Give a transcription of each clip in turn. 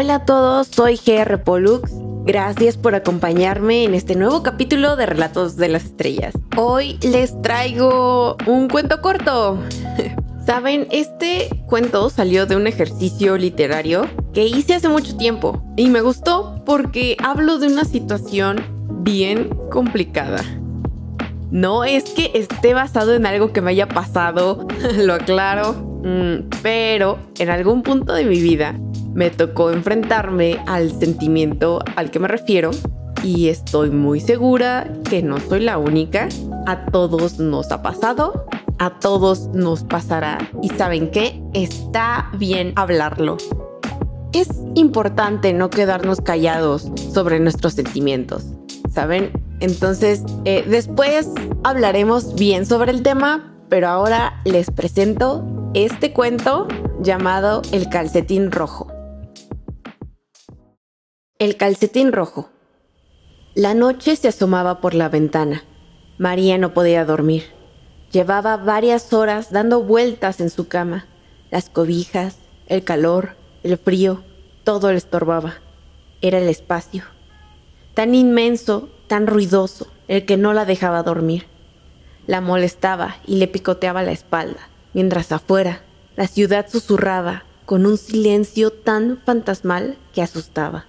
Hola a todos, soy GR Pollux. Gracias por acompañarme en este nuevo capítulo de Relatos de las Estrellas. Hoy les traigo un cuento corto. Saben, este cuento salió de un ejercicio literario que hice hace mucho tiempo y me gustó porque hablo de una situación bien complicada. No es que esté basado en algo que me haya pasado, lo aclaro, mm, pero en algún punto de mi vida me tocó enfrentarme al sentimiento al que me refiero y estoy muy segura que no soy la única. A todos nos ha pasado, a todos nos pasará y saben qué, está bien hablarlo. Es importante no quedarnos callados sobre nuestros sentimientos, ¿saben? Entonces, eh, después hablaremos bien sobre el tema, pero ahora les presento este cuento llamado El calcetín rojo. El calcetín rojo. La noche se asomaba por la ventana. María no podía dormir. Llevaba varias horas dando vueltas en su cama. Las cobijas, el calor, el frío, todo le estorbaba. Era el espacio. Tan inmenso, tan ruidoso, el que no la dejaba dormir. La molestaba y le picoteaba la espalda, mientras afuera la ciudad susurraba con un silencio tan fantasmal que asustaba.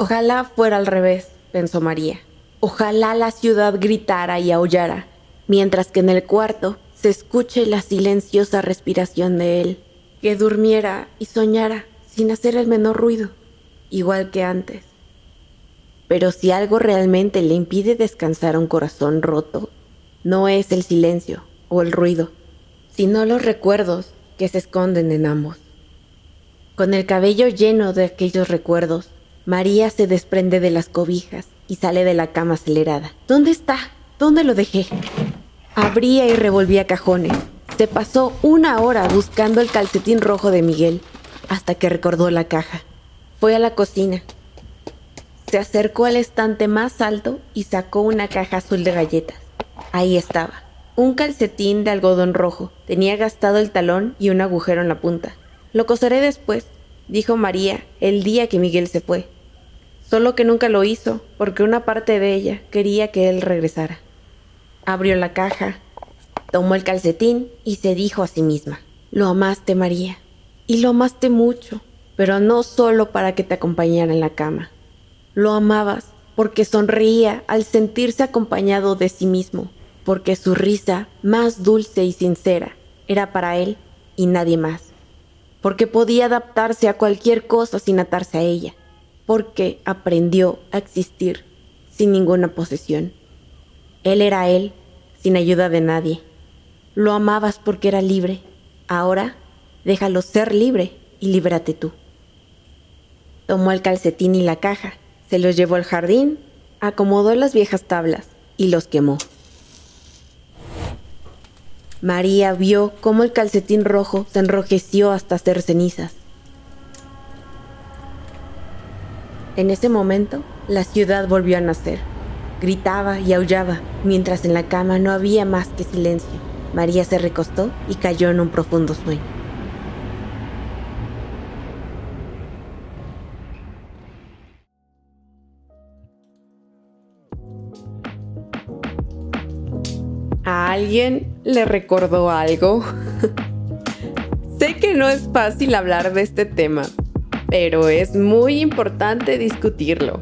Ojalá fuera al revés, pensó María. Ojalá la ciudad gritara y aullara, mientras que en el cuarto se escuche la silenciosa respiración de él, que durmiera y soñara sin hacer el menor ruido, igual que antes. Pero si algo realmente le impide descansar a un corazón roto, no es el silencio o el ruido, sino los recuerdos que se esconden en ambos. Con el cabello lleno de aquellos recuerdos, María se desprende de las cobijas y sale de la cama acelerada. ¿Dónde está? ¿Dónde lo dejé? Abría y revolvía cajones. Se pasó una hora buscando el calcetín rojo de Miguel, hasta que recordó la caja. Fue a la cocina. Se acercó al estante más alto y sacó una caja azul de galletas. Ahí estaba. Un calcetín de algodón rojo. Tenía gastado el talón y un agujero en la punta. Lo coseré después, dijo María el día que Miguel se fue solo que nunca lo hizo porque una parte de ella quería que él regresara. Abrió la caja, tomó el calcetín y se dijo a sí misma, lo amaste María, y lo amaste mucho, pero no solo para que te acompañara en la cama. Lo amabas porque sonreía al sentirse acompañado de sí mismo, porque su risa más dulce y sincera era para él y nadie más, porque podía adaptarse a cualquier cosa sin atarse a ella porque aprendió a existir sin ninguna posesión. Él era él, sin ayuda de nadie. Lo amabas porque era libre. Ahora déjalo ser libre y líbrate tú. Tomó el calcetín y la caja, se los llevó al jardín, acomodó las viejas tablas y los quemó. María vio cómo el calcetín rojo se enrojeció hasta hacer cenizas. En ese momento, la ciudad volvió a nacer. Gritaba y aullaba, mientras en la cama no había más que silencio. María se recostó y cayó en un profundo sueño. ¿A alguien le recordó algo? sé que no es fácil hablar de este tema, pero es muy importante discutirlo.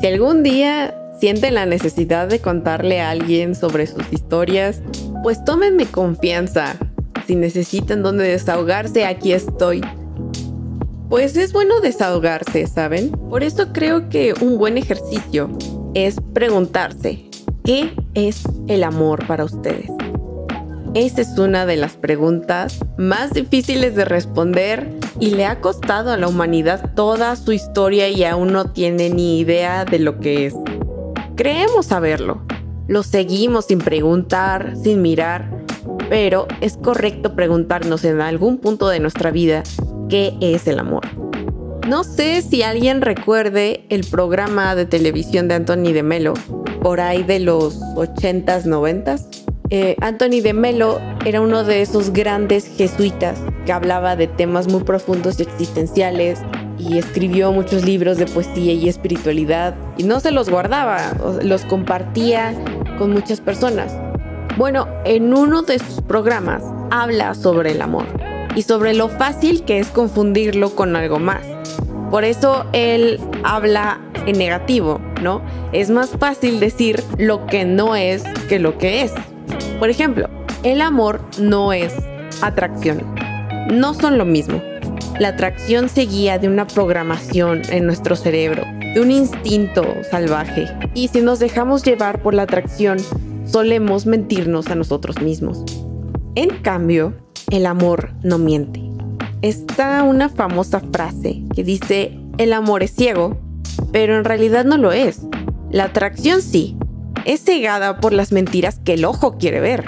Si algún día sienten la necesidad de contarle a alguien sobre sus historias, pues tómenme confianza. Si necesitan donde desahogarse, aquí estoy. Pues es bueno desahogarse, ¿saben? Por eso creo que un buen ejercicio es preguntarse, ¿qué es el amor para ustedes? Esa es una de las preguntas más difíciles de responder y le ha costado a la humanidad toda su historia y aún no tiene ni idea de lo que es. Creemos saberlo, lo seguimos sin preguntar, sin mirar, pero es correcto preguntarnos en algún punto de nuestra vida qué es el amor. No sé si alguien recuerde el programa de televisión de Anthony de Melo, por ahí de los 80s, 90s eh, Anthony de Melo era uno de esos grandes jesuitas que hablaba de temas muy profundos y existenciales, y escribió muchos libros de poesía y espiritualidad y no se los guardaba, los compartía con muchas personas. Bueno, en uno de sus programas habla sobre el amor y sobre lo fácil que es confundirlo con algo más. Por eso él habla en negativo, ¿no? Es más fácil decir lo que no es que lo que es. Por ejemplo, el amor no es atracción. No son lo mismo. La atracción se guía de una programación en nuestro cerebro, de un instinto salvaje. Y si nos dejamos llevar por la atracción, solemos mentirnos a nosotros mismos. En cambio, el amor no miente. Está una famosa frase que dice, el amor es ciego, pero en realidad no lo es. La atracción sí, es cegada por las mentiras que el ojo quiere ver.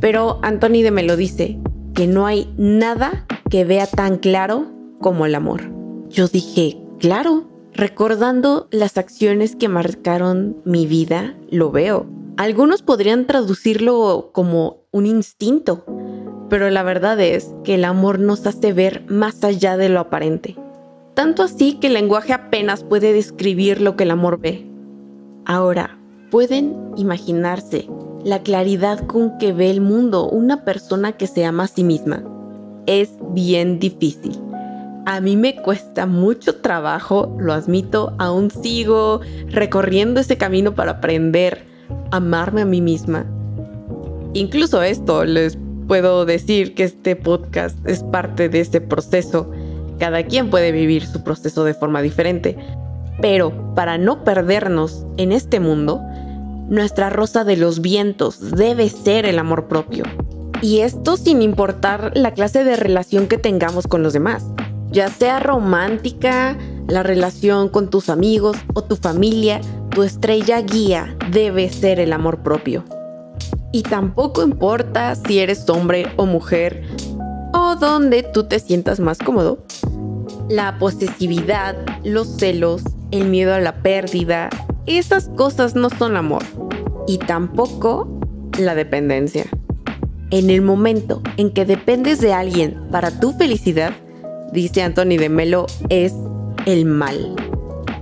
Pero Anthony de Melo dice que no hay nada que vea tan claro como el amor. Yo dije, claro, recordando las acciones que marcaron mi vida, lo veo. Algunos podrían traducirlo como un instinto, pero la verdad es que el amor nos hace ver más allá de lo aparente. Tanto así que el lenguaje apenas puede describir lo que el amor ve. Ahora, ¿pueden imaginarse la claridad con que ve el mundo una persona que se ama a sí misma? es bien difícil. A mí me cuesta mucho trabajo, lo admito, aún sigo recorriendo ese camino para aprender a amarme a mí misma. Incluso esto, les puedo decir que este podcast es parte de ese proceso. Cada quien puede vivir su proceso de forma diferente. Pero para no perdernos en este mundo, nuestra rosa de los vientos debe ser el amor propio. Y esto sin importar la clase de relación que tengamos con los demás, ya sea romántica, la relación con tus amigos o tu familia, tu estrella guía debe ser el amor propio. Y tampoco importa si eres hombre o mujer o donde tú te sientas más cómodo. La posesividad, los celos, el miedo a la pérdida, esas cosas no son amor. Y tampoco la dependencia. En el momento en que dependes de alguien para tu felicidad, dice Anthony de Melo, es el mal.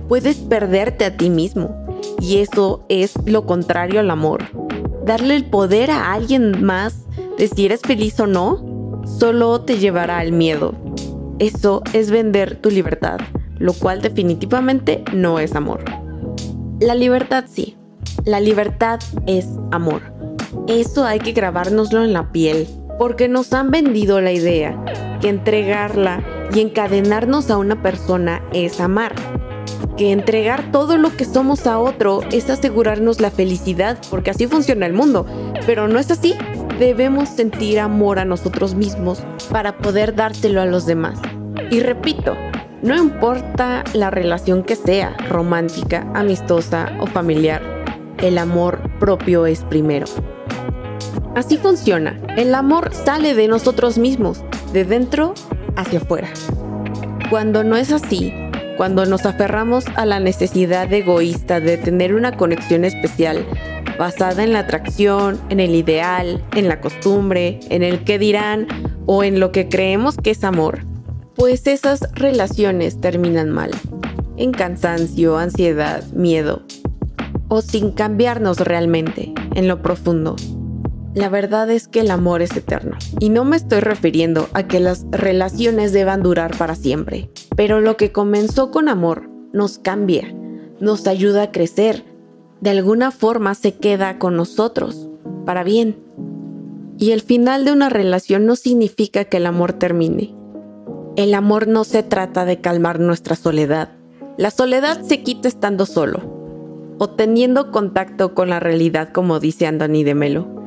Puedes perderte a ti mismo y eso es lo contrario al amor. Darle el poder a alguien más de si eres feliz o no, solo te llevará al miedo. Eso es vender tu libertad, lo cual definitivamente no es amor. La libertad sí, la libertad es amor eso hay que grabárnoslo en la piel, porque nos han vendido la idea que entregarla y encadenarnos a una persona es amar. Que entregar todo lo que somos a otro es asegurarnos la felicidad, porque así funciona el mundo. Pero no es así. Debemos sentir amor a nosotros mismos para poder dárselo a los demás. Y repito, no importa la relación que sea, romántica, amistosa o familiar, el amor propio es primero. Así funciona. El amor sale de nosotros mismos, de dentro hacia afuera. Cuando no es así, cuando nos aferramos a la necesidad egoísta de tener una conexión especial, basada en la atracción, en el ideal, en la costumbre, en el que dirán o en lo que creemos que es amor, pues esas relaciones terminan mal, en cansancio, ansiedad, miedo, o sin cambiarnos realmente, en lo profundo. La verdad es que el amor es eterno. Y no me estoy refiriendo a que las relaciones deban durar para siempre. Pero lo que comenzó con amor nos cambia, nos ayuda a crecer. De alguna forma se queda con nosotros, para bien. Y el final de una relación no significa que el amor termine. El amor no se trata de calmar nuestra soledad. La soledad se quita estando solo o teniendo contacto con la realidad como dice Anthony de Melo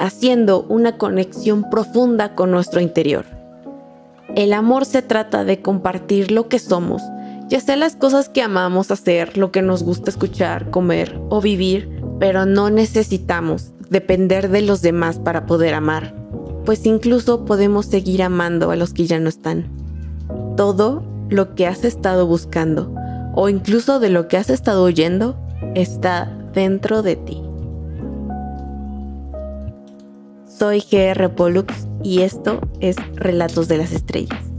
haciendo una conexión profunda con nuestro interior. El amor se trata de compartir lo que somos, ya sea las cosas que amamos hacer, lo que nos gusta escuchar, comer o vivir, pero no necesitamos depender de los demás para poder amar, pues incluso podemos seguir amando a los que ya no están. Todo lo que has estado buscando o incluso de lo que has estado oyendo está dentro de ti. Soy GR Pollux y esto es Relatos de las Estrellas.